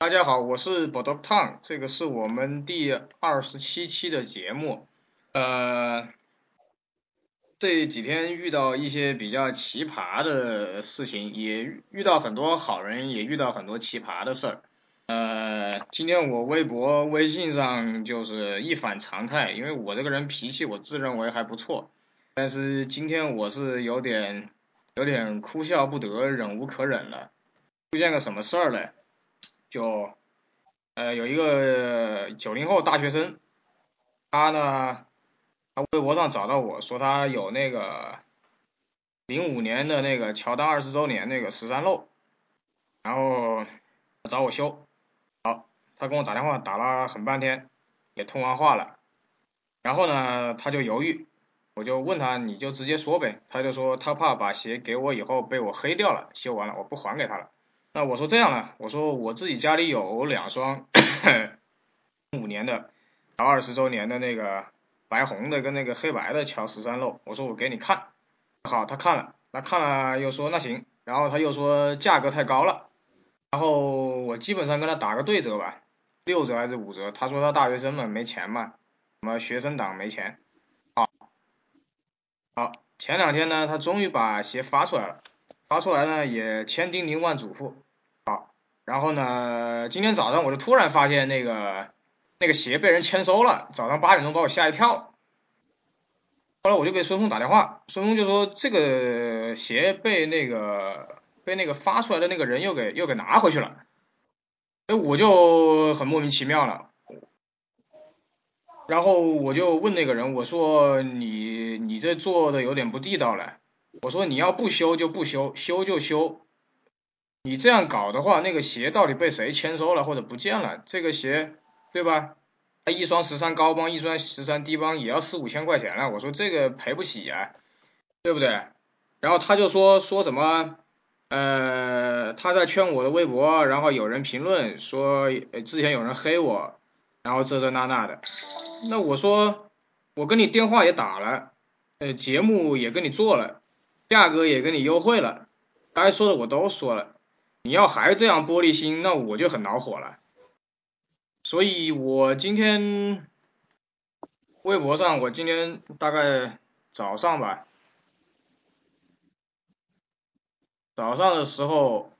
大家好，我是 b o d o k Tang，这个是我们第二十七期的节目。呃，这几天遇到一些比较奇葩的事情，也遇到很多好人，也遇到很多奇葩的事儿。呃，今天我微博、微信上就是一反常态，因为我这个人脾气我自认为还不错，但是今天我是有点有点哭笑不得，忍无可忍了。出现个什么事儿呢？就，呃，有一个九零后大学生，他呢，他微博上找到我说他有那个零五年的那个乔丹二十周年那个十三漏，然后找我修，好，他跟我打电话打了很半天，也通完话了，然后呢，他就犹豫，我就问他你就直接说呗，他就说他怕把鞋给我以后被我黑掉了，修完了我不还给他了。那我说这样了，我说我自己家里有两双五年的，然后二十周年的那个白红的跟那个黑白的乔十三漏，我说我给你看，好，他看了，那看了又说那行，然后他又说价格太高了，然后我基本上跟他打个对折吧，六折还是五折，他说他大学生嘛没钱嘛，什么学生党没钱，好，好，前两天呢他终于把鞋发出来了。发出来呢，也千叮咛万嘱咐，好，然后呢，今天早上我就突然发现那个那个鞋被人签收了，早上八点钟把我吓一跳，后来我就给孙峰打电话，孙峰就说这个鞋被那个被那个发出来的那个人又给又给拿回去了，哎，我就很莫名其妙了，然后我就问那个人，我说你你这做的有点不地道了。我说你要不修就不修，修就修。你这样搞的话，那个鞋到底被谁签收了或者不见了？这个鞋，对吧？一双十三高帮，一双十三低帮也要四五千块钱了。我说这个赔不起呀，对不对？然后他就说说什么，呃，他在劝我的微博，然后有人评论说之前有人黑我，然后这这那那的。那我说我跟你电话也打了，呃，节目也跟你做了。价格也给你优惠了，该说的我都说了，你要还这样玻璃心，那我就很恼火了。所以我今天微博上，我今天大概早上吧，早上的时候，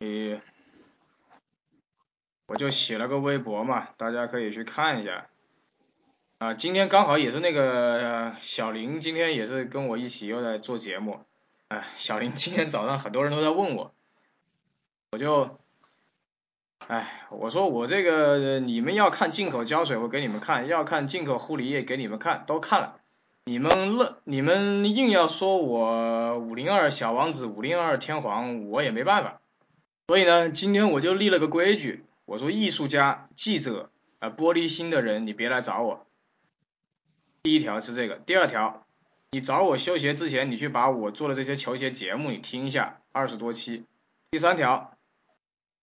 你，我就写了个微博嘛，大家可以去看一下。啊，今天刚好也是那个小林，今天也是跟我一起又在做节目。哎，小林今天早上很多人都在问我，我就，哎，我说我这个你们要看进口胶水，我给你们看；要看进口护理液，给你们看，都看了。你们愣，你们硬要说我五零二小王子、五零二天皇，我也没办法。所以呢，今天我就立了个规矩，我说艺术家、记者啊，玻璃心的人，你别来找我。第一条是这个，第二条，你找我修鞋之前，你去把我做的这些球鞋节目你听一下，二十多期。第三条，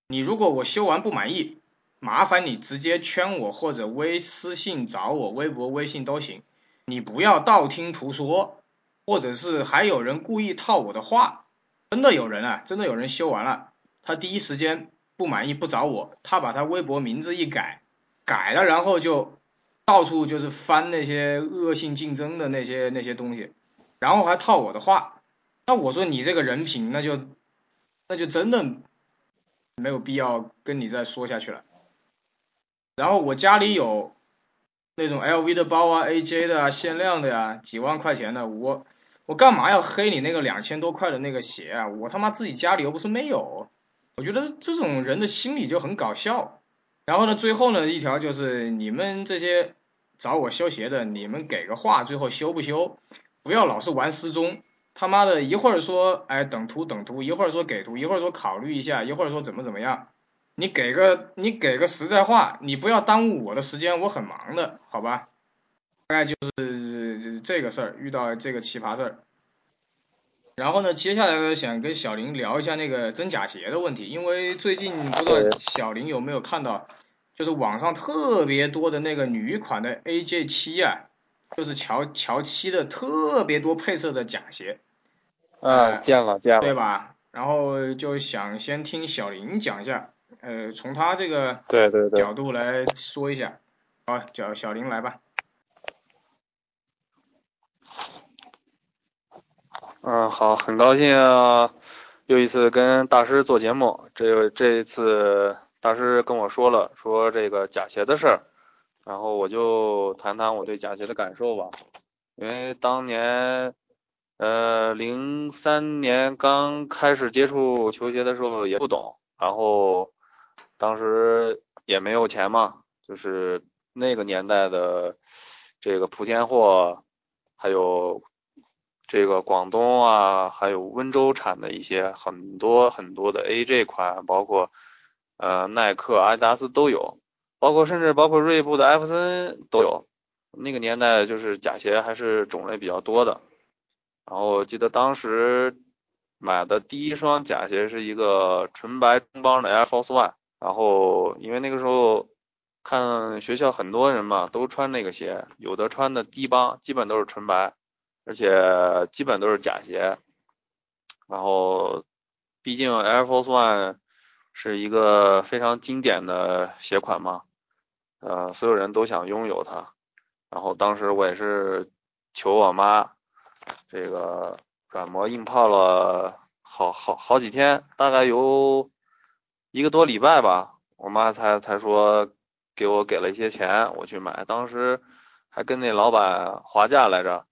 你如果我修完不满意，麻烦你直接圈我或者微私信找我，微博、微信都行。你不要道听途说，或者是还有人故意套我的话。真的有人啊，真的有人修完了，他第一时间不满意不找我，他把他微博名字一改，改了然后就。到处就是翻那些恶性竞争的那些那些东西，然后还套我的话，那我说你这个人品，那就那就真的没有必要跟你再说下去了。然后我家里有那种 LV 的包啊，AJ 的啊，限量的呀，几万块钱的，我我干嘛要黑你那个两千多块的那个鞋啊？我他妈自己家里又不是没有，我觉得这种人的心理就很搞笑。然后呢，最后呢一条就是你们这些找我修鞋的，你们给个话，最后修不修？不要老是玩失踪，他妈的一会儿说哎等图等图，一会儿说给图，一会儿说考虑一下，一会儿说怎么怎么样。你给个你给个实在话，你不要耽误我的时间，我很忙的，好吧？大概就是这个事儿，遇到这个奇葩事儿。然后呢，接下来呢，想跟小林聊一下那个真假鞋的问题，因为最近不知道小林有没有看到，就是网上特别多的那个女款的 AJ 七啊，就是乔乔七的特别多配色的假鞋。啊，见了见了，对吧？然后就想先听小林讲一下，呃，从他这个对对对角度来说一下。好，叫小林来吧。嗯，好，很高兴啊，又一次跟大师做节目。这这一次大师跟我说了，说这个假鞋的事儿，然后我就谈谈我对假鞋的感受吧。因为当年，呃，零三年刚开始接触球鞋的时候也不懂，然后当时也没有钱嘛，就是那个年代的这个莆田货，还有。这个广东啊，还有温州产的一些很多很多的 AJ 款，包括呃耐克、阿迪达斯都有，包括甚至包括锐步的艾弗森都有。那个年代就是假鞋还是种类比较多的。然后我记得当时买的第一双假鞋是一个纯白中帮的 Air Force One，然后因为那个时候看学校很多人嘛都穿那个鞋，有的穿的低帮，基本都是纯白。而且基本都是假鞋，然后毕竟 Air Force One 是一个非常经典的鞋款嘛，呃，所有人都想拥有它。然后当时我也是求我妈，这个软磨硬泡了好好好几天，大概有一个多礼拜吧，我妈才才说给我给了一些钱，我去买。当时还跟那老板划价来着。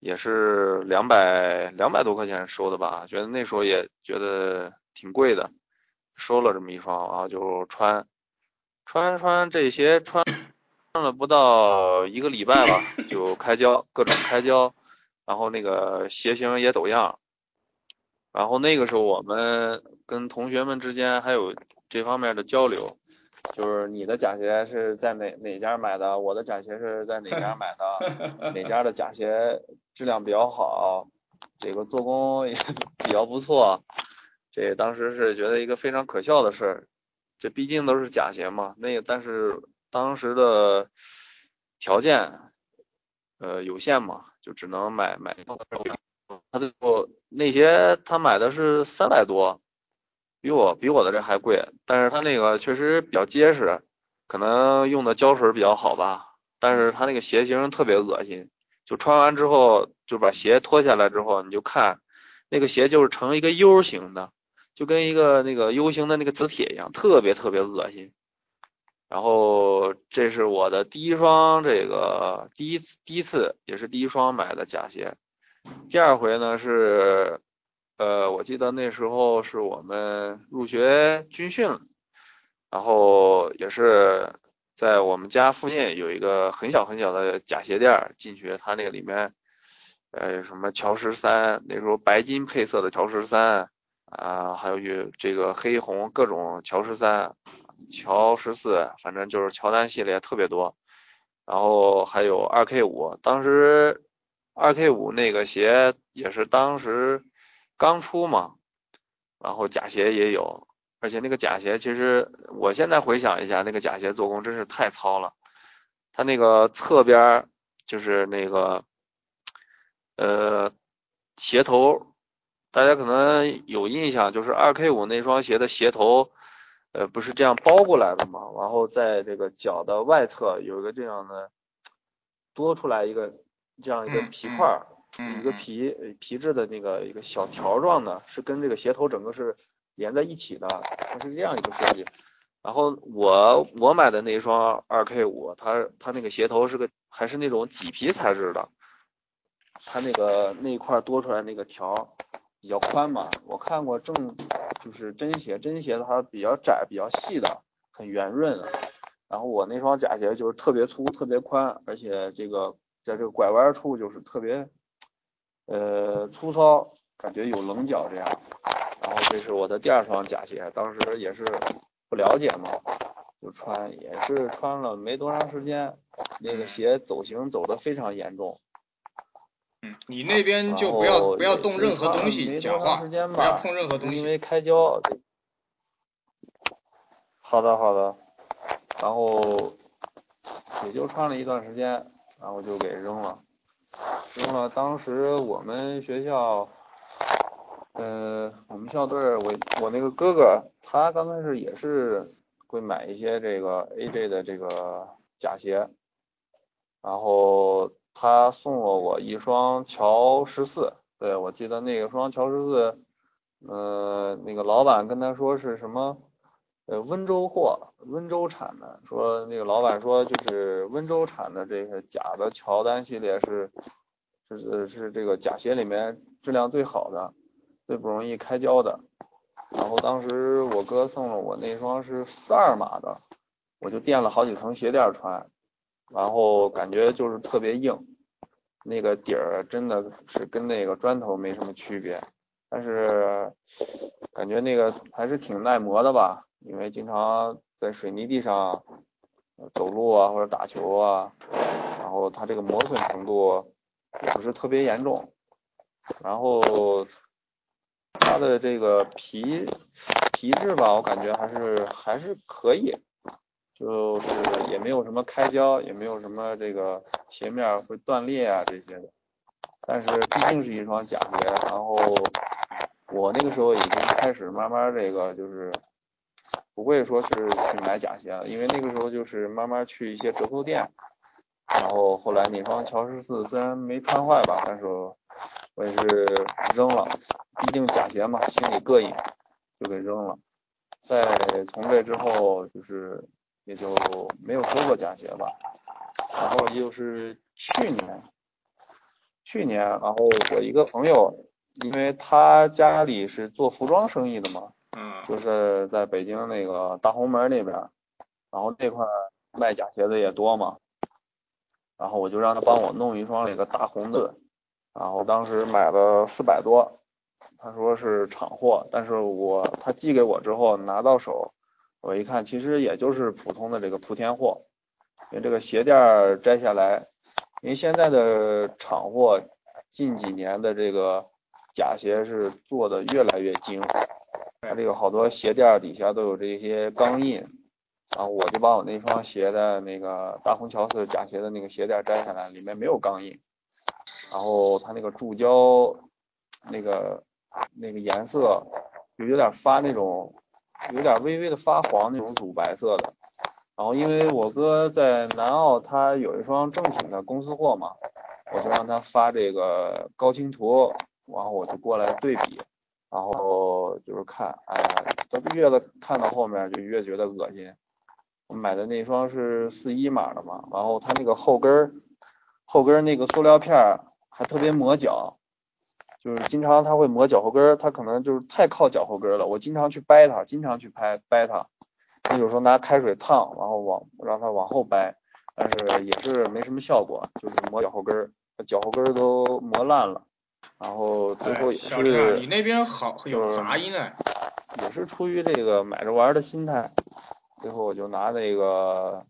也是两百两百多块钱收的吧，觉得那时候也觉得挺贵的，收了这么一双，然后就穿，穿穿这鞋穿穿了不到一个礼拜吧，就开胶，各种开胶，然后那个鞋型也走样，然后那个时候我们跟同学们之间还有这方面的交流。就是你的假鞋是在哪哪家买的？我的假鞋是在哪家买的？哪家的假鞋质量比较好？这个做工也 比较不错。这当时是觉得一个非常可笑的事儿。这毕竟都是假鞋嘛。那但是当时的条件呃有限嘛，就只能买买。他最后那鞋他买的是三百多。比我比我的这还贵，但是它那个确实比较结实，可能用的胶水比较好吧。但是它那个鞋型特别恶心，就穿完之后就把鞋脱下来之后，你就看那个鞋就是成一个 U 型的，就跟一个那个 U 型的那个磁铁一样，特别特别恶心。然后这是我的第一双这个第一次第一次也是第一双买的假鞋，第二回呢是。呃，我记得那时候是我们入学军训，然后也是在我们家附近有一个很小很小的假鞋店，进去它那个里面，呃，什么乔十三，那时候白金配色的乔十三啊，还有有这个黑红各种乔十三、乔十四，反正就是乔丹系列特别多，然后还有二 K 五，当时二 K 五那个鞋也是当时。刚出嘛，然后假鞋也有，而且那个假鞋其实我现在回想一下，那个假鞋做工真是太糙了。它那个侧边就是那个呃鞋头，大家可能有印象，就是二 K 五那双鞋的鞋头，呃不是这样包过来的嘛，然后在这个脚的外侧有一个这样的多出来一个这样一个皮块。一个皮皮质的那个一个小条状的，是跟这个鞋头整个是连在一起的，它是这样一个设计。然后我我买的那一双二 K 五，它它那个鞋头是个还是那种麂皮材质的，它那个那一块多出来那个条比较宽嘛。我看过正就是真鞋，真鞋它比较窄比较细的，很圆润。然后我那双假鞋就是特别粗特别宽，而且这个在这个拐弯处就是特别。呃，粗糙，感觉有棱角这样，后这是我的第二双假鞋，当时也是不了解嘛，就穿，也是穿了没多长时间，那个鞋走形走的非常严重。嗯，你那边就不要不要动任何东西，讲话不要碰任何东西，因为开胶。好的好的，然后也就穿了一段时间，然后就给扔了。扔了，当时我们学校，呃，我们校队，我我那个哥哥，他刚开始也是会买一些这个 AJ 的这个假鞋，然后他送了我一双乔十四，对我记得那个双乔十四，呃，那个老板跟他说是什么，呃，温州货，温州产的，说那个老板说就是温州产的这个假的乔丹系列是，是是这个假鞋里面质量最好的。最不容易开胶的，然后当时我哥送了我那双是四二码的，我就垫了好几层鞋垫穿，然后感觉就是特别硬，那个底儿真的是跟那个砖头没什么区别，但是感觉那个还是挺耐磨的吧，因为经常在水泥地上走路啊或者打球啊，然后它这个磨损程度也不是特别严重，然后。它的这个皮皮质吧，我感觉还是还是可以，就是也没有什么开胶，也没有什么这个鞋面会断裂啊这些的。但是毕竟是一双假鞋，然后我那个时候已经开始慢慢这个就是不会说是去买假鞋了，因为那个时候就是慢慢去一些折扣店，然后后来那双乔十四虽然没穿坏吧，但是我也是扔了。毕竟假鞋嘛，心里膈应，就给扔了。在从这之后，就是也就没有收过假鞋吧。然后又是去年，去年，然后我一个朋友，因为他家里是做服装生意的嘛，嗯，就是在北京那个大红门那边，然后那块卖假鞋的也多嘛，然后我就让他帮我弄一双那个大红的，然后当时买了四百多。他说是厂货，但是我他寄给我之后拿到手，我一看其实也就是普通的这个莆田货，因为这个鞋垫摘下来，因为现在的厂货近几年的这个假鞋是做的越来越精，它这个好多鞋垫底下都有这些钢印，然后我就把我那双鞋的那个大红乔四假鞋的那个鞋垫摘下来，里面没有钢印，然后它那个注胶那个。那个颜色就有点发那种，有点微微的发黄那种乳白色的。然后因为我哥在南澳，他有一双正品的公司货嘛，我就让他发这个高清图，然后我就过来对比，然后就是看，哎呀，这越看到后面就越觉得恶心。我买的那双是四一码的嘛，然后它那个后跟儿，后跟儿那个塑料片还特别磨脚。就是经常他会磨脚后跟儿，他可能就是太靠脚后跟了，我经常去掰它，经常去拍掰它。那有时候拿开水烫，然后往让它往后掰，但是也是没什么效果，就是磨脚后跟儿，脚后跟儿都磨烂了。然后最后也是，你那边好有杂音哎。也是出于这个买着玩的心态，最后我就拿那个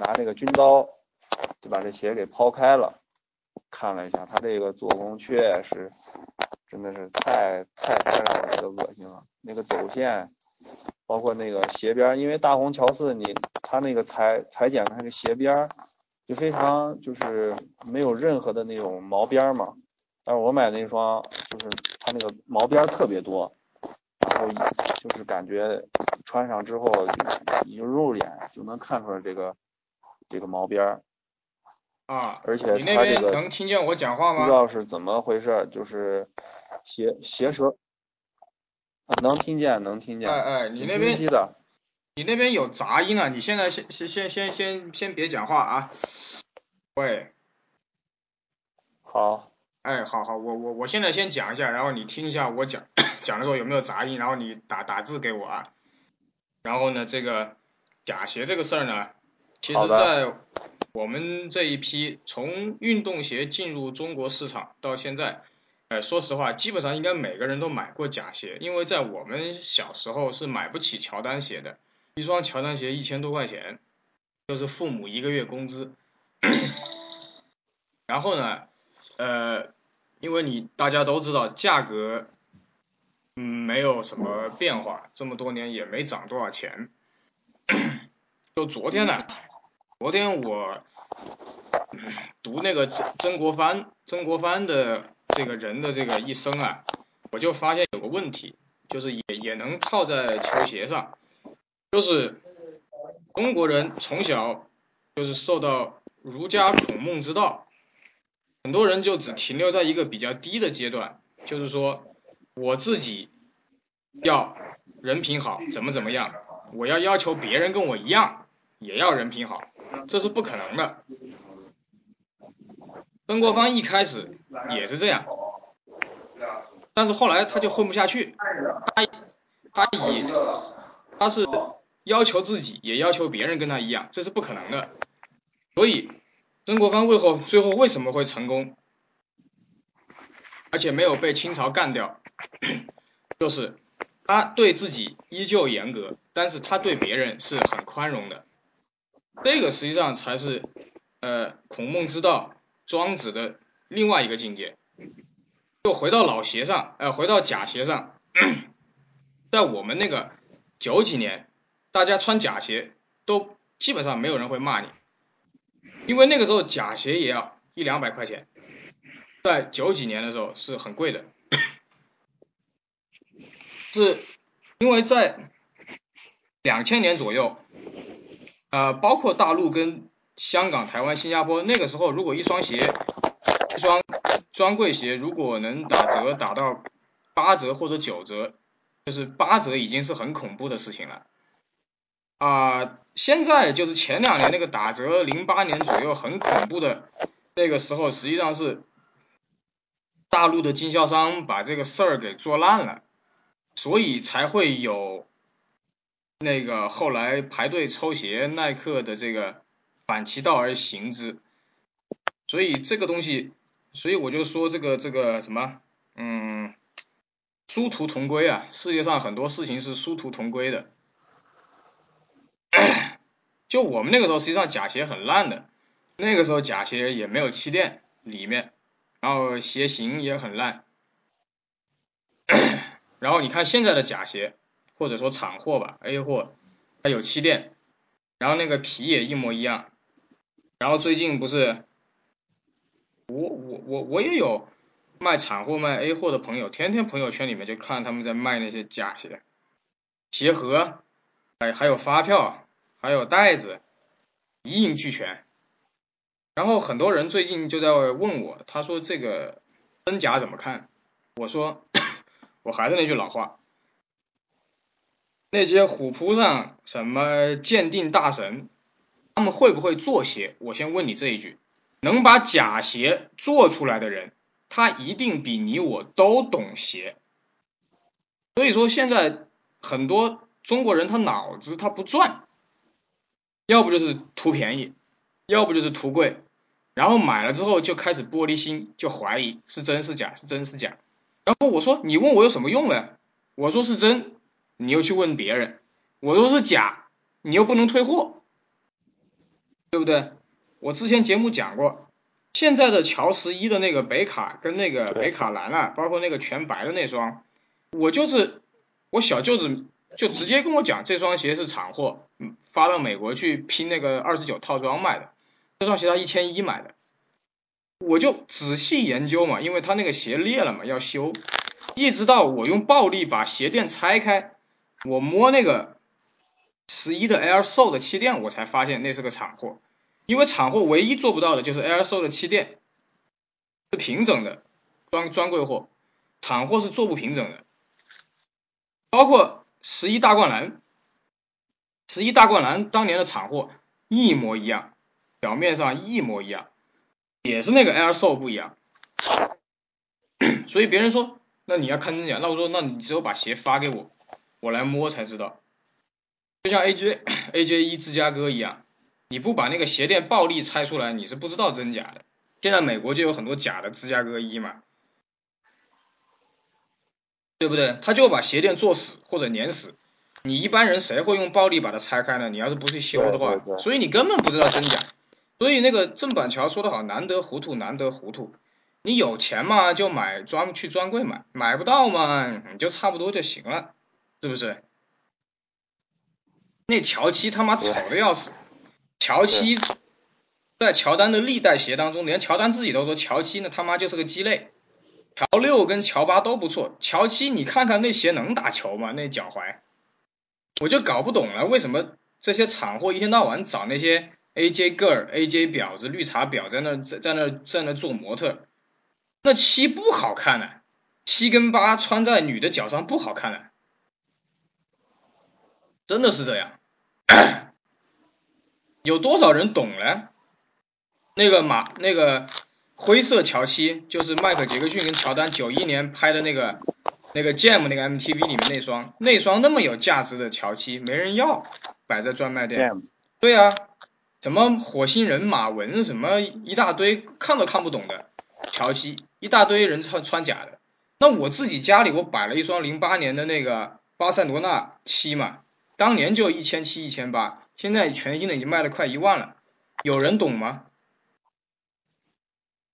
拿那个军刀，就把这鞋给抛开了。看了一下，他这个做工确实真的是太太太让我觉得恶心了。那个走线，包括那个鞋边，因为大红桥四你它那个裁裁剪的那个鞋边就非常就是没有任何的那种毛边嘛。但是我买那双就是它那个毛边特别多，然后就是感觉穿上之后你就肉眼就能看出来这个这个毛边。啊，而且你那边能听见我讲话吗？不知道是怎么回事，就是鞋鞋舌，能听见，能听见。哎哎，你那边，你那边有杂音啊！你现在先先先先先先别讲话啊。喂。好。哎，好好，我我我现在先讲一下，然后你听一下我讲 讲的时候有没有杂音，然后你打打字给我啊。然后呢，这个假鞋这个事儿呢，其实在。我们这一批从运动鞋进入中国市场到现在，呃，说实话，基本上应该每个人都买过假鞋，因为在我们小时候是买不起乔丹鞋的，一双乔丹鞋一千多块钱，就是父母一个月工资。然后呢，呃，因为你大家都知道价格，嗯，没有什么变化，这么多年也没涨多少钱。就昨天呢。昨天我读那个曾曾国藩曾国藩的这个人的这个一生啊，我就发现有个问题，就是也也能套在球鞋上，就是中国人从小就是受到儒家孔孟之道，很多人就只停留在一个比较低的阶段，就是说我自己要人品好，怎么怎么样，我要要求别人跟我一样，也要人品好，这是不可能的。曾国藩一开始也是这样，但是后来他就混不下去，他他以他是要求自己，也要求别人跟他一样，这是不可能的。所以曾国藩为何最后为什么会成功，而且没有被清朝干掉，就是他对自己依旧严格，但是他对别人是很宽容的。这个实际上才是呃孔孟之道。庄子的另外一个境界，就回到老鞋上，呃，回到假鞋上，在我们那个九几年，大家穿假鞋都基本上没有人会骂你，因为那个时候假鞋也要一两百块钱，在九几年的时候是很贵的，是因为在两千年左右，呃，包括大陆跟。香港、台湾、新加坡那个时候，如果一双鞋，一双专柜鞋，如果能打折打到八折或者九折，就是八折已经是很恐怖的事情了。啊，现在就是前两年那个打折，零八年左右很恐怖的那个时候，实际上是大陆的经销商把这个事儿给做烂了，所以才会有那个后来排队抽鞋，耐克的这个。反其道而行之，所以这个东西，所以我就说这个这个什么，嗯，殊途同归啊，世界上很多事情是殊途同归的。就我们那个时候，实际上假鞋很烂的，那个时候假鞋也没有气垫里面，然后鞋型也很烂。然后你看现在的假鞋，或者说厂货吧，A 货，它有气垫，然后那个皮也一模一样。然后最近不是，我我我我也有卖厂货卖 A 货的朋友，天天朋友圈里面就看他们在卖那些假鞋，鞋盒，哎还有发票，还有袋子，一应俱全。然后很多人最近就在问我，他说这个真假怎么看？我说 我还是那句老话，那些虎扑上什么鉴定大神。他们会不会做鞋？我先问你这一句：能把假鞋做出来的人，他一定比你我都懂鞋。所以说现在很多中国人他脑子他不转，要不就是图便宜，要不就是图贵，然后买了之后就开始玻璃心，就怀疑是真是假，是真是假。然后我说你问我有什么用呢？我说是真，你又去问别人；我说是假，你又不能退货。对不对？我之前节目讲过，现在的乔十一的那个北卡跟那个北卡蓝啊，包括那个全白的那双，我就是我小舅子就直接跟我讲，这双鞋是厂货，发到美国去拼那个二十九套装卖的，这双鞋他一千一买的，我就仔细研究嘛，因为他那个鞋裂了嘛，要修，一直到我用暴力把鞋垫拆开，我摸那个。十一的 Air Sole 的气垫，我才发现那是个厂货，因为厂货唯一做不到的就是 Air Sole 的气垫是平整的，专专柜货，厂货是做不平整的。包括十一大灌篮，十一大灌篮当年的厂货一模一样，表面上一模一样，也是那个 Air Sole 不一样。所以别人说，那你要坑人家，那我说，那你只有把鞋发给我，我来摸才知道。就像 A J A J 一芝加哥一样，你不把那个鞋垫暴力拆出来，你是不知道真假的。现在美国就有很多假的芝加哥一嘛，对不对？他就把鞋垫做死或者碾死，你一般人谁会用暴力把它拆开呢？你要是不去修的话，所以你根本不知道真假。所以那个郑板桥说的好，难得糊涂，难得糊涂。你有钱嘛就买专去专柜买，买不到嘛你就差不多就行了，是不是？那乔七他妈丑的要死，乔七在乔丹的历代鞋当中，连乔丹自己都说乔七那他妈就是个鸡肋，乔六跟乔八都不错，乔七你看看那鞋能打球吗？那脚踝，我就搞不懂了，为什么这些厂货一天到晚找那些 AJ girl、AJ 婊子、绿茶婊在那在在那在那做模特，那七不好看呢，七跟八穿在女的脚上不好看呢，真的是这样，有多少人懂呢？那个马那个。灰色乔七就是迈克杰克逊跟乔丹九一年拍的那个那个 Jam 那个 MTV 里面那双那双那么有价值的乔七没人要，摆在专卖店。对啊，什么火星人马文什么一大堆看都看不懂的乔七，一大堆人穿穿假的。那我自己家里我摆了一双零八年的那个巴塞罗那七嘛，当年就一千七一千八，现在全新的已经卖了快一万了，有人懂吗？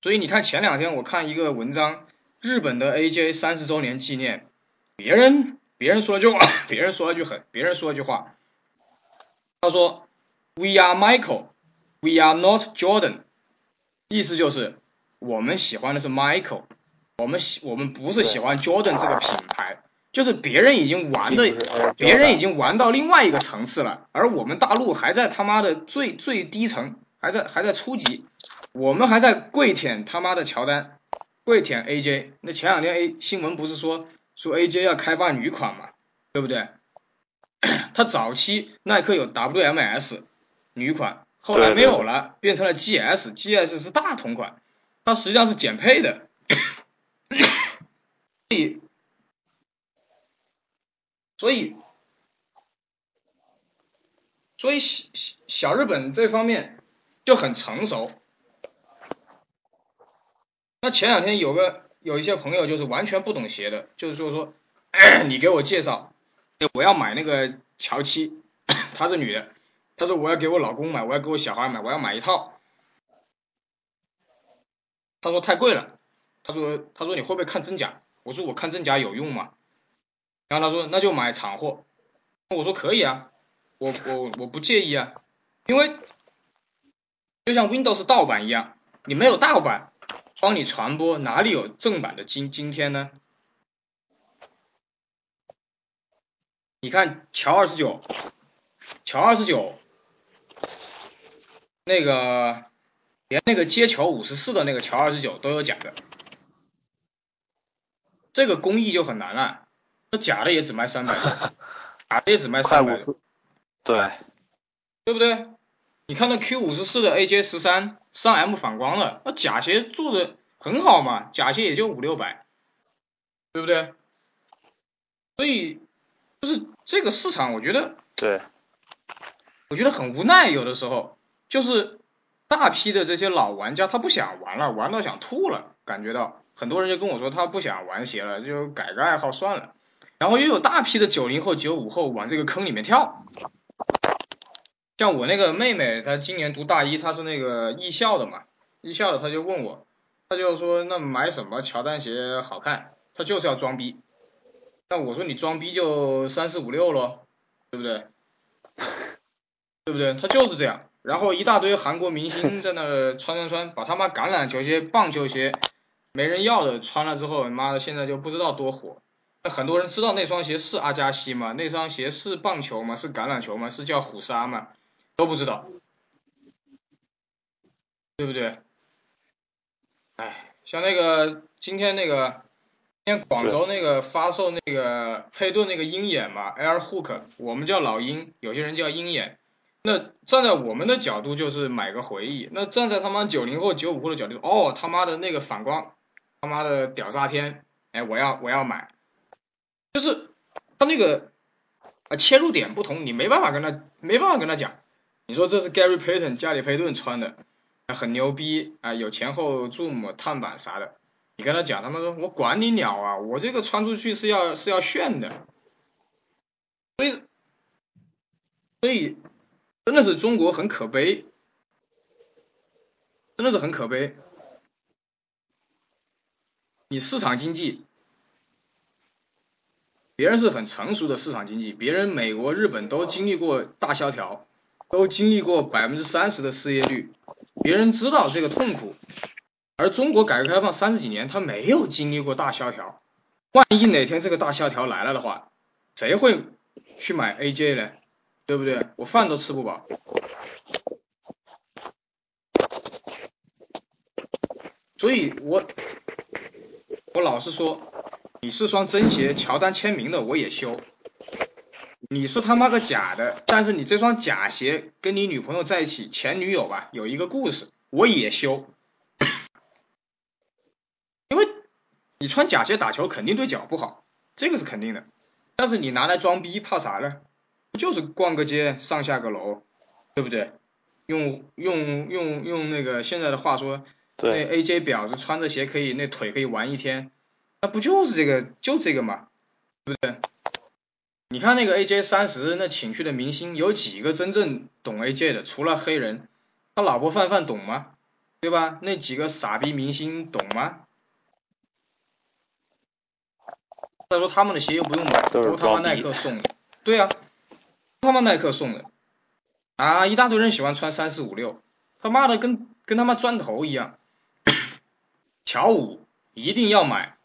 所以你看，前两天我看一个文章，日本的 AJ 三十周年纪念，别人别人说了句，别人说了句 狠，别人说了句话，他说：“We are Michael, we are not Jordan。”意思就是我们喜欢的是 Michael，我们喜我们不是喜欢 Jordan 这个品牌，就是别人已经玩的，别人已经玩到另外一个层次了，而我们大陆还在他妈的最最低层，还在还在初级。我们还在跪舔他妈的乔丹，跪舔 AJ。那前两天 A 新闻不是说说 AJ 要开发女款嘛，对不对？他早期耐克有 WMS 女款，后来没有了，变成了 GS，GS 是大同款，它实际上是减配的。所以，所以，所以小小日本这方面就很成熟。那前两天有个有一些朋友就是完全不懂鞋的，就是说说，你给我介绍，我要买那个乔七，她是女的，她说我要给我老公买，我要给我小孩买，我要买一套，他说太贵了，他说他说你会不会看真假？我说我看真假有用吗？然后他说那就买厂货，我说可以啊，我我我不介意啊，因为就像 Windows 盗版一样，你没有盗版。帮你传播哪里有正版的今今天呢？你看乔二十九，乔二十九，那个连那个接球五十四的那个乔二十九都有假的，这个工艺就很难了。那假的也只卖三百，假的也只卖三百，对，对不对？你看那 Q 五十四的 AJ 十三上 M 反光了，那假鞋做的很好嘛，假鞋也就五六百，对不对？所以就是这个市场，我觉得，对，我觉得很无奈，有的时候就是大批的这些老玩家他不想玩了，玩到想吐了，感觉到很多人就跟我说他不想玩鞋了，就改个爱好算了，然后又有大批的九零后、九五后往这个坑里面跳。像我那个妹妹，她今年读大一，她是那个艺校的嘛，艺校的，她就问我，她就说那买什么乔丹鞋好看？她就是要装逼。那我说你装逼就三四五六咯，对不对？对不对？她就是这样。然后一大堆韩国明星 在那穿穿穿，把他妈橄榄球鞋、棒球鞋没人要的穿了之后，妈的现在就不知道多火。那很多人知道那双鞋是阿加西吗？那双鞋是棒球吗？是橄榄球吗？是叫虎鲨吗？都不知道，对不对？哎，像那个今天那个，今天广州那个发售那个佩顿那个鹰眼嘛，Air Hook，我们叫老鹰，有些人叫鹰眼。那站在我们的角度就是买个回忆，那站在他妈九零后、九五后的角度，哦他妈的那个反光，他妈的屌炸天，哎我要我要买，就是他那个啊切入点不同，你没办法跟他没办法跟他讲。你说这是 Gary Payton 加里佩顿穿的，很牛逼啊，有前后 zoom 碳板啥的。你跟他讲，他们说我管你鸟啊，我这个穿出去是要是要炫的。所以，所以真的是中国很可悲，真的是很可悲。你市场经济，别人是很成熟的市场经济，别人美国、日本都经历过大萧条。都经历过百分之三十的失业率，别人知道这个痛苦，而中国改革开放三十几年，他没有经历过大萧条。万一哪天这个大萧条来了的话，谁会去买 AJ 呢？对不对？我饭都吃不饱。所以我我老是说，你是双真鞋，乔丹签名的我也修。你是他妈个假的，但是你这双假鞋跟你女朋友在一起，前女友吧，有一个故事，我也修。因为你穿假鞋打球肯定对脚不好，这个是肯定的。但是你拿来装逼，怕啥呢？不就是逛个街，上下个楼，对不对？用用用用那个现在的话说。那 AJ 婊子穿着鞋可以，那腿可以玩一天，那不就是这个就这个嘛，对不对？你看那个 AJ 三十那请去的明星有几个真正懂 AJ 的？除了黑人，他老婆范范懂吗？对吧？那几个傻逼明星懂吗？再说他们的鞋又不用买，都他妈耐克送的，对啊，他妈耐克送的啊！一大堆人喜欢穿三四五六，他妈的跟跟他妈砖头一样。乔五一定要买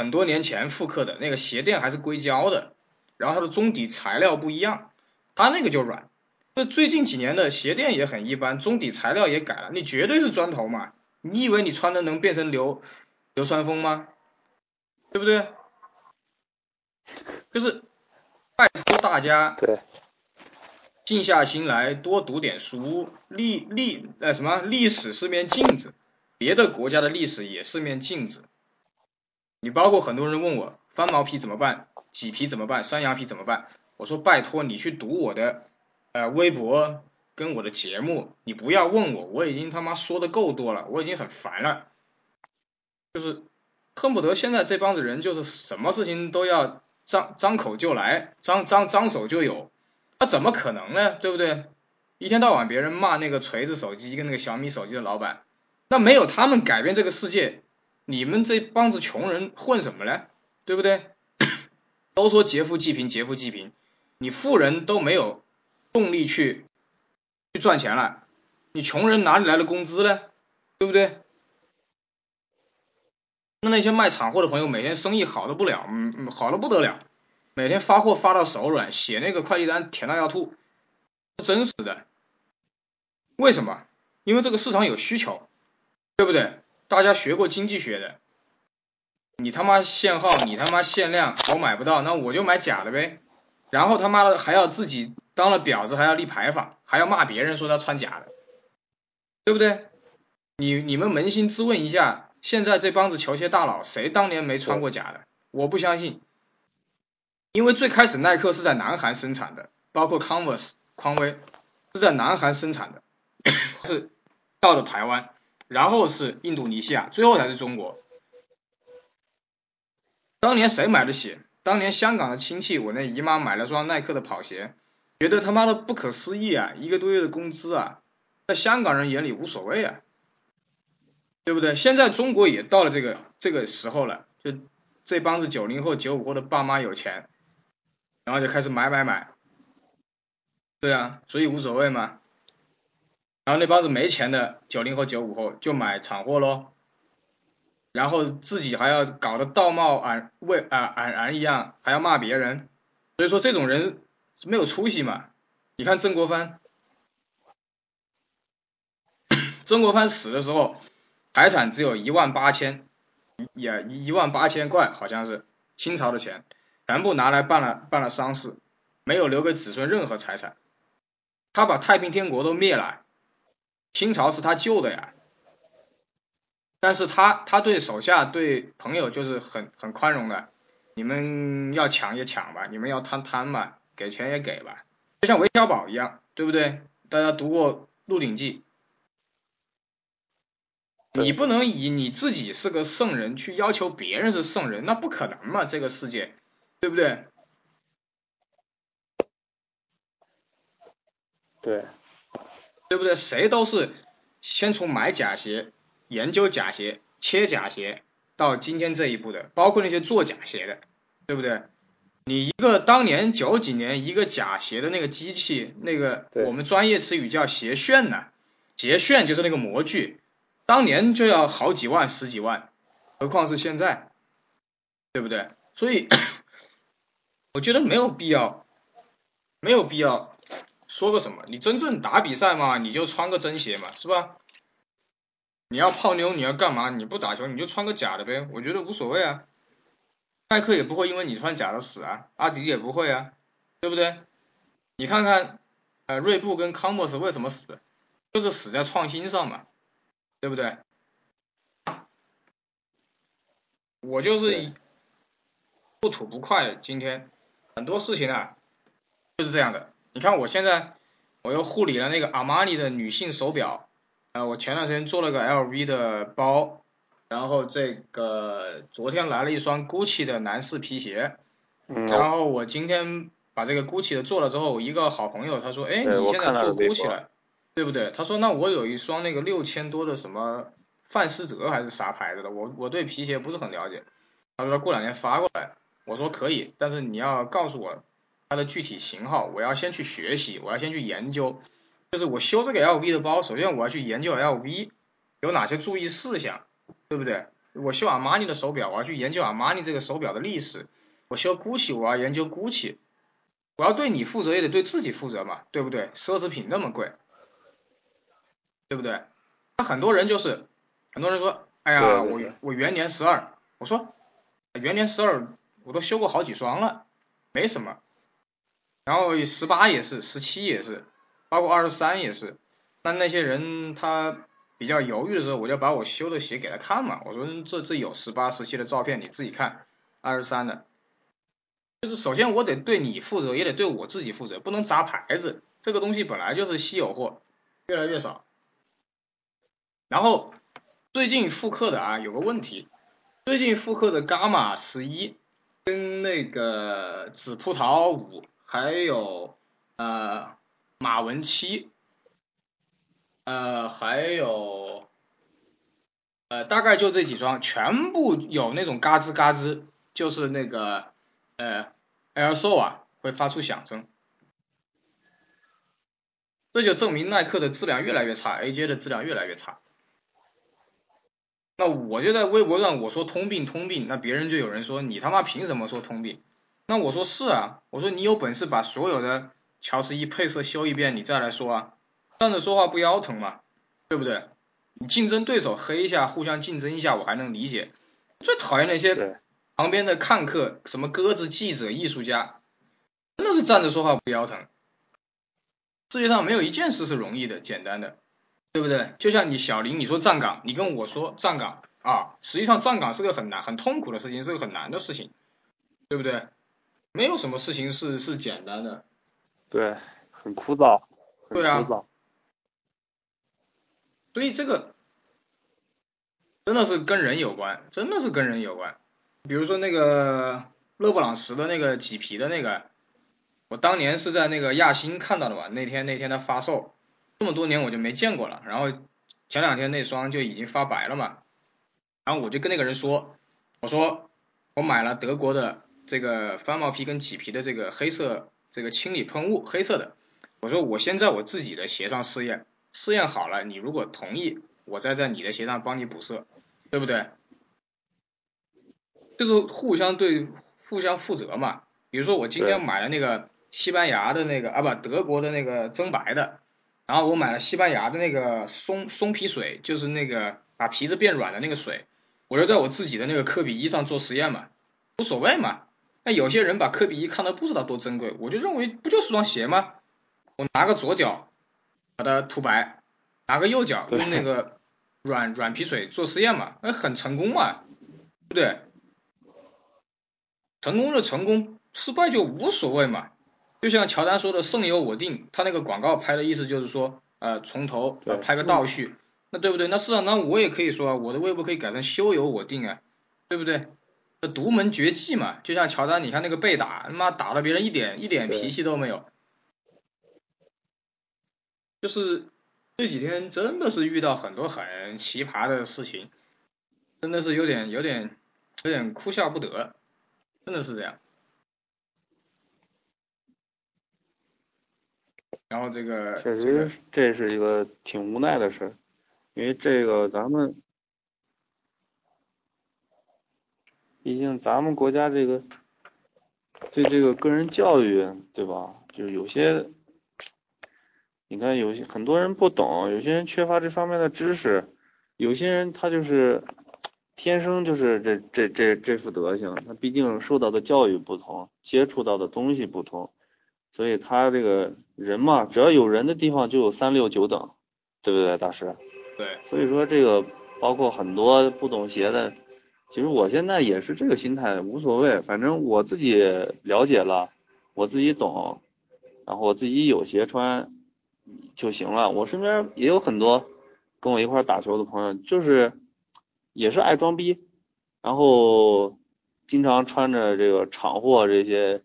很多年前复刻的那个鞋垫还是硅胶的，然后它的中底材料不一样，它那个就软。这最近几年的鞋垫也很一般，中底材料也改了，你绝对是砖头嘛？你以为你穿的能变成流流川枫吗？对不对？就是拜托大家，对，静下心来多读点书，历历呃什么历史是面镜子。别的国家的历史也是面镜子，你包括很多人问我翻毛皮怎么办，麂皮怎么办，山羊皮怎么办？我说拜托你去读我的呃微博跟我的节目，你不要问我，我已经他妈说的够多了，我已经很烦了，就是恨不得现在这帮子人就是什么事情都要张张口就来，张张张手就有，那怎么可能呢？对不对？一天到晚别人骂那个锤子手机跟那个小米手机的老板。那没有他们改变这个世界，你们这帮子穷人混什么呢？对不对？都说劫富济贫，劫富济贫，你富人都没有动力去去赚钱了，你穷人哪里来的工资呢？对不对？那那些卖厂货的朋友每天生意好的不了，嗯嗯，好的不得了，每天发货发到手软，写那个快递单甜到要吐，真实的。为什么？因为这个市场有需求。对不对？大家学过经济学的，你他妈限号，你他妈限量，我买不到，那我就买假的呗。然后他妈的还要自己当了婊子，还要立牌坊，还要骂别人说他穿假的，对不对？你你们扪心自问一下，现在这帮子球鞋大佬，谁当年没穿过假的？我不相信，因为最开始耐克是在南韩生产的，包括 Converse 匡威是在南韩生产的，是到了台湾。然后是印度尼西亚，最后才是中国。当年谁买得起？当年香港的亲戚，我那姨妈买了双耐克的跑鞋，觉得他妈的不可思议啊！一个多月的工资啊，在香港人眼里无所谓啊，对不对？现在中国也到了这个这个时候了，就这帮子九零后、九五后的爸妈有钱，然后就开始买买买，对啊，所以无所谓嘛。然后那帮子没钱的九零后、九五后就买厂货喽，然后自己还要搞得道貌岸为啊岸然一样，还要骂别人，所以说这种人没有出息嘛。你看曾国藩，曾国藩死的时候，财产只有一万八千，也一万八千块，好像是清朝的钱，全部拿来办了办了丧事，没有留给子孙任何财产，他把太平天国都灭了。清朝是他救的呀，但是他他对手下对朋友就是很很宽容的，你们要抢也抢吧，你们要贪贪吧，给钱也给吧，就像韦小宝一样，对不对？大家读过《鹿鼎记》，你不能以你自己是个圣人去要求别人是圣人，那不可能嘛，这个世界，对不对？对。对不对？谁都是先从买假鞋、研究假鞋、切假鞋到今天这一步的，包括那些做假鞋的，对不对？你一个当年九几年一个假鞋的那个机器，那个我们专业词语叫鞋楦呢，鞋楦就是那个模具，当年就要好几万、十几万，何况是现在，对不对？所以 我觉得没有必要，没有必要说个什么。你真正打比赛嘛，你就穿个真鞋嘛，是吧？你要泡妞，你要干嘛？你不打球，你就穿个假的呗，我觉得无所谓啊。耐克也不会因为你穿假的死啊，阿迪也不会啊，对不对？你看看，呃，锐步跟康 s e 为什么死？就是死在创新上嘛，对不对？我就是不吐不快。今天很多事情啊，就是这样的。你看我现在，我又护理了那个阿玛尼的女性手表。啊，我前段时间做了个 LV 的包，然后这个昨天来了一双 GUCCI 的男士皮鞋，然后我今天把这个 GUCCI 的做了之后，一个好朋友他说，哎，你现在做 GUCCI 了，对不对？他说那我有一双那个六千多的什么范思哲还是啥牌子的，我我对皮鞋不是很了解，他说过两天发过来，我说可以，但是你要告诉我它的具体型号，我要先去学习，我要先去研究。就是我修这个 LV 的包，首先我要去研究 LV 有哪些注意事项，对不对？我修阿玛尼的手表，我要去研究阿玛尼这个手表的历史。我修 GUCCI，我要研究 GUCCI。我要对你负责，也得对自己负责嘛，对不对？奢侈品那么贵，对不对？那很多人就是，很多人说，哎呀，我我元年十二，我说元年十二我都修过好几双了，没什么。然后十八也是，十七也是。包括二十三也是，但那些人他比较犹豫的时候，我就把我修的鞋给他看嘛，我说这这有十八、十七的照片，你自己看，二十三的，就是首先我得对你负责，也得对我自己负责，不能砸牌子，这个东西本来就是稀有货，越来越少。然后最近复刻的啊有个问题，最近复刻的伽马十一跟那个紫葡萄五还有呃。马文七，呃，还有，呃，大概就这几双，全部有那种嘎吱嘎吱，就是那个，呃，Air s o 啊，会发出响声，这就证明耐克的质量越来越差，AJ 的质量越来越差。那我就在微博上我说通病通病，那别人就有人说你他妈凭什么说通病？那我说是啊，我说你有本事把所有的。乔十一配色修一遍，你再来说啊，站着说话不腰疼嘛，对不对？你竞争对手黑一下，互相竞争一下，我还能理解。最讨厌那些旁边的看客，什么鸽子记者、艺术家，真的是站着说话不腰疼。世界上没有一件事是容易的、简单的，对不对？就像你小林，你说站岗，你跟我说站岗啊，实际上站岗是个很难、很痛苦的事情，是个很难的事情，对不对？没有什么事情是是简单的。对，很枯燥，很枯燥。所以这个真的是跟人有关，真的是跟人有关。比如说那个勒布朗十的那个麂皮的那个，我当年是在那个亚新看到的吧？那天那天他发售，这么多年我就没见过了。然后前两天那双就已经发白了嘛。然后我就跟那个人说，我说我买了德国的这个翻毛皮跟麂皮的这个黑色。这个清理喷雾黑色的，我说我先在我自己的鞋上试验，试验好了，你如果同意，我再在你的鞋上帮你补色，对不对？就是互相对互相负责嘛。比如说我今天买了那个西班牙的那个啊不德国的那个增白的，然后我买了西班牙的那个松松皮水，就是那个把皮子变软的那个水，我就在我自己的那个科比一上做实验嘛，无所谓嘛。那有些人把科比一看的不知道多珍贵，我就认为不就是双鞋吗？我拿个左脚把它涂白，拿个右脚用那个软软皮水做实验嘛，那很成功嘛，对不对？成功就成功，失败就无所谓嘛。就像乔丹说的“胜由我定”，他那个广告拍的意思就是说，呃，从头拍个倒叙，那对不对？那是啊，那我也可以说，我的微博可以改成“休由我定”啊，对不对？独门绝技嘛，就像乔丹，你看那个被打，他妈打了别人一点一点脾气都没有。就是这几天真的是遇到很多很奇葩的事情，真的是有点有点有点哭笑不得，真的是这样。然后这个确实这是一个挺无奈的事，因为这个咱们，毕竟咱们国家这个对这个个人教育，对吧？就是有些，你看有些很多人不懂，有些人缺乏这方面的知识，有些人他就是天生就是这这这这副德行，他毕竟受到的教育不同，接触到的东西不同。所以他这个人嘛，只要有人的地方就有三六九等，对不对，大师？对。所以说这个包括很多不懂鞋的，其实我现在也是这个心态，无所谓，反正我自己了解了，我自己懂，然后我自己有鞋穿就行了。我身边也有很多跟我一块打球的朋友，就是也是爱装逼，然后经常穿着这个厂货这些。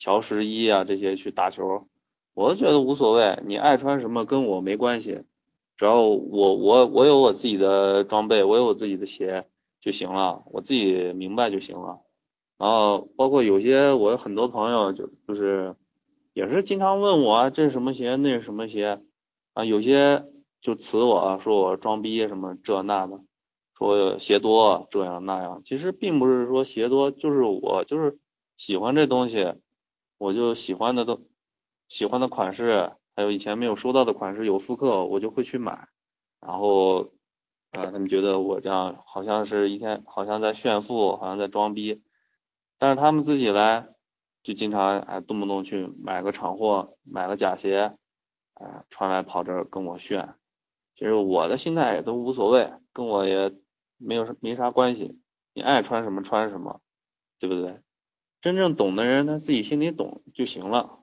乔十一啊，这些去打球，我都觉得无所谓，你爱穿什么跟我没关系，只要我我我有我自己的装备，我有我自己的鞋就行了，我自己明白就行了。然后包括有些我很多朋友就就是也是经常问我这是什么鞋，那是什么鞋啊，有些就辞我说我装逼什么这那的，说鞋多这样那样，其实并不是说鞋多，就是我就是喜欢这东西。我就喜欢的都喜欢的款式，还有以前没有收到的款式有复刻，我就会去买。然后啊，他们觉得我这样好像是一天好像在炫富，好像在装逼。但是他们自己来就经常哎动不动去买个厂货，买个假鞋，啊穿来跑这儿跟我炫。其实我的心态也都无所谓，跟我也没有没啥关系。你爱穿什么穿什么，对不对？真正懂的人，他自己心里懂就行了，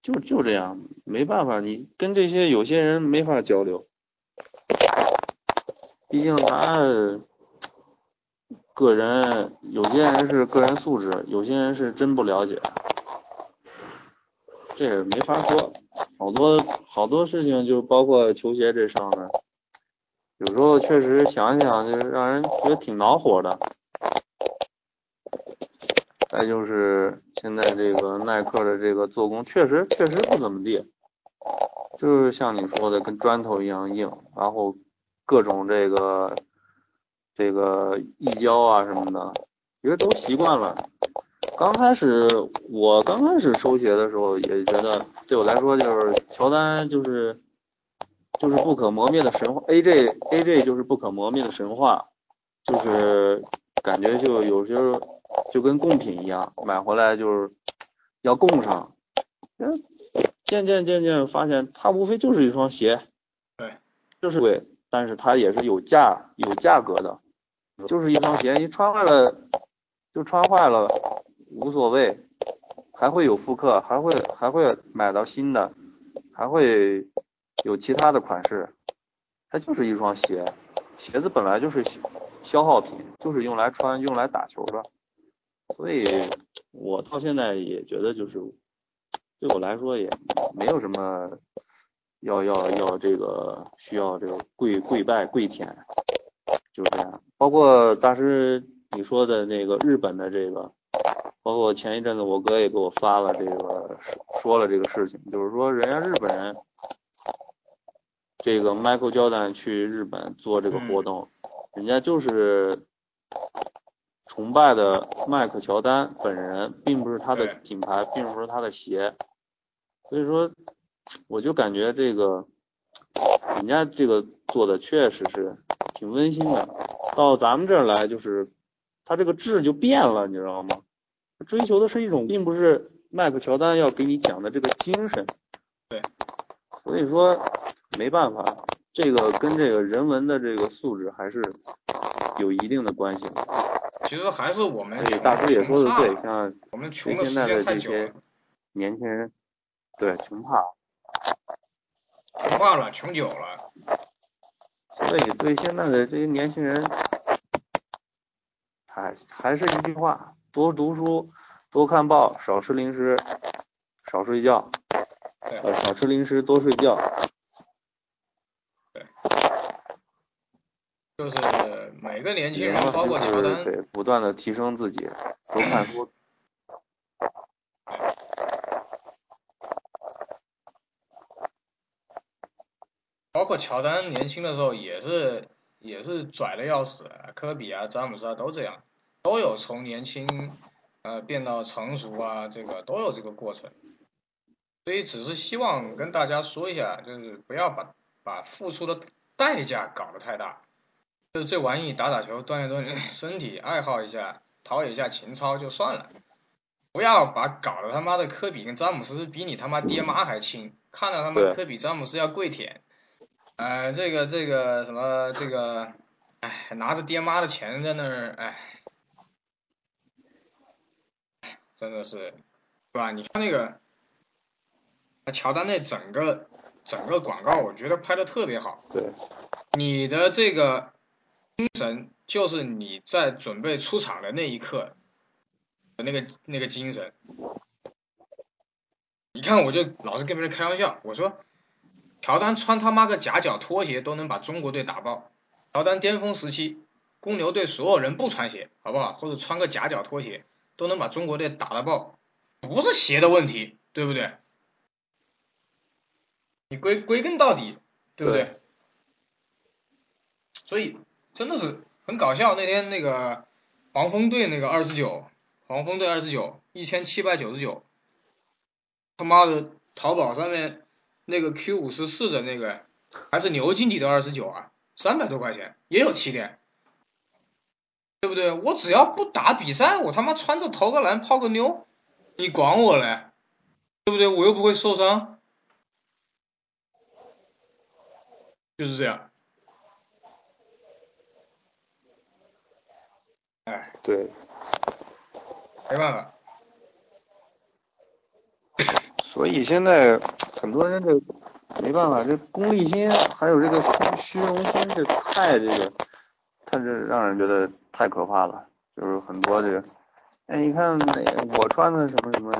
就就这样，没办法，你跟这些有些人没法交流，毕竟他个人，有些人是个人素质，有些人是真不了解，这也没法说，好多好多事情就包括球鞋这上面，有时候确实想想，就是让人觉得挺恼火的。再就是现在这个耐克的这个做工确实确实不怎么地，就是像你说的跟砖头一样硬，然后各种这个这个溢胶啊什么的，其实都习惯了。刚开始我刚开始收鞋的时候也觉得对我来说就是乔丹就是就是不可磨灭的神话，AJ AJ 就是不可磨灭的神话，就是感觉就有时候。就跟贡品一样，买回来就是要供上。嗯，渐渐渐渐发现，它无非就是一双鞋，对，就是贵，但是它也是有价有价格的，就是一双鞋，你穿坏了就穿坏了，无所谓，还会有复刻，还会还会买到新的，还会有其他的款式，它就是一双鞋，鞋子本来就是消耗品，就是用来穿用来打球的。所以，我到现在也觉得，就是对我来说也没有什么要要要这个需要这个跪跪拜跪舔，就是这样。包括大师你说的那个日本的这个，包括前一阵子我哥也给我发了这个说了这个事情，就是说人家日本人这个 Michael Jordan 去日本做这个活动，人家就是。崇拜的迈克乔丹本人，并不是他的品牌，并不是他的鞋，所以说，我就感觉这个人家这个做的确实是挺温馨的。到咱们这儿来，就是他这个质就变了，你知道吗？追求的是一种，并不是迈克乔丹要给你讲的这个精神。对，所以说没办法，这个跟这个人文的这个素质还是有一定的关系。其实还是我们大师也说的对，像我们穷的现在的这些年轻人，对穷怕，穷怕了，穷久了。所以对现在的这些年轻人，还还是一句话，多读书，多看报，少吃零食，少睡觉，呃，少吃零食，多睡觉。对就是每个年轻人，包括乔丹，对，不断的提升自己，多看书。括乔丹年轻的时候也是也是拽的要死，科比啊、詹姆斯啊都这样，都有从年轻呃变到成熟啊，这个都有这个过程。所以只是希望跟大家说一下，就是不要把把付出的代价搞得太大。就这玩意打打球锻炼锻炼 身体，爱好一下，陶冶一下情操就算了。不要把搞得他妈的科比跟詹姆斯比你他妈爹妈还亲，看到他妈科比詹姆斯要跪舔，呃，这个这个什么这个，哎，拿着爹妈的钱在那儿，哎，真的是，是吧？你看那个，乔丹那整个整个广告，我觉得拍的特别好。对。你的这个精神，就是你在准备出场的那一刻的。那个那个精神，你看我就老是跟别人开玩笑，我说乔丹穿他妈个夹脚拖鞋都能把中国队打爆，乔丹巅峰时期，公牛队所有人不穿鞋，好不好？或者穿个夹脚拖鞋都能把中国队打得爆，不是鞋的问题，对不对？你归归根到底，对不对？所以真的是很搞笑，那天那个黄蜂队那个二十九。黄蜂队二十九，一千七百九十九，他妈的，淘宝上面那个 Q 五十四的那个，还是牛津底的二十九啊，三百多块钱，也有气垫，对不对？我只要不打比赛，我他妈穿着投个篮泡个妞，你管我嘞，对不对？我又不会受伤，就是这样，哎，对。没办法，所以现在很多人这没办法，这功利心还有这个虚荣心，这太这个，他这让人觉得太可怕了。就是很多这个，哎，你看那我穿的什么什么，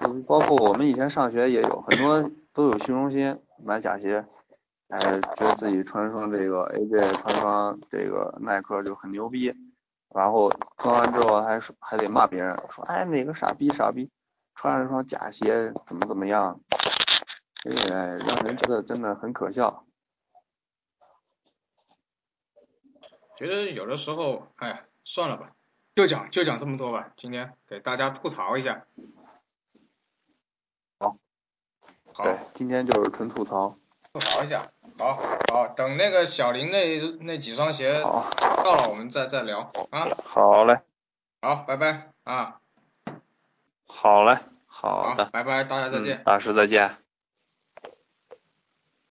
就包括我们以前上学也有很多都有虚荣心，买假鞋，哎，觉得自己穿双这个 AJ，穿双这个耐克就很牛逼。然后穿完之后还还得骂别人，说哎哪个傻逼傻逼，穿了双假鞋怎么怎么样，哎让人觉得真的很可笑。觉得有的时候，哎算了吧，就讲就讲这么多吧，今天给大家吐槽一下。好。好。对，今天就是纯吐槽。吐槽一下，好，好，等那个小林那那几双鞋到了，我们再再聊啊。好嘞。好，拜拜啊。好嘞，好的。拜拜，大家再见。大师再见。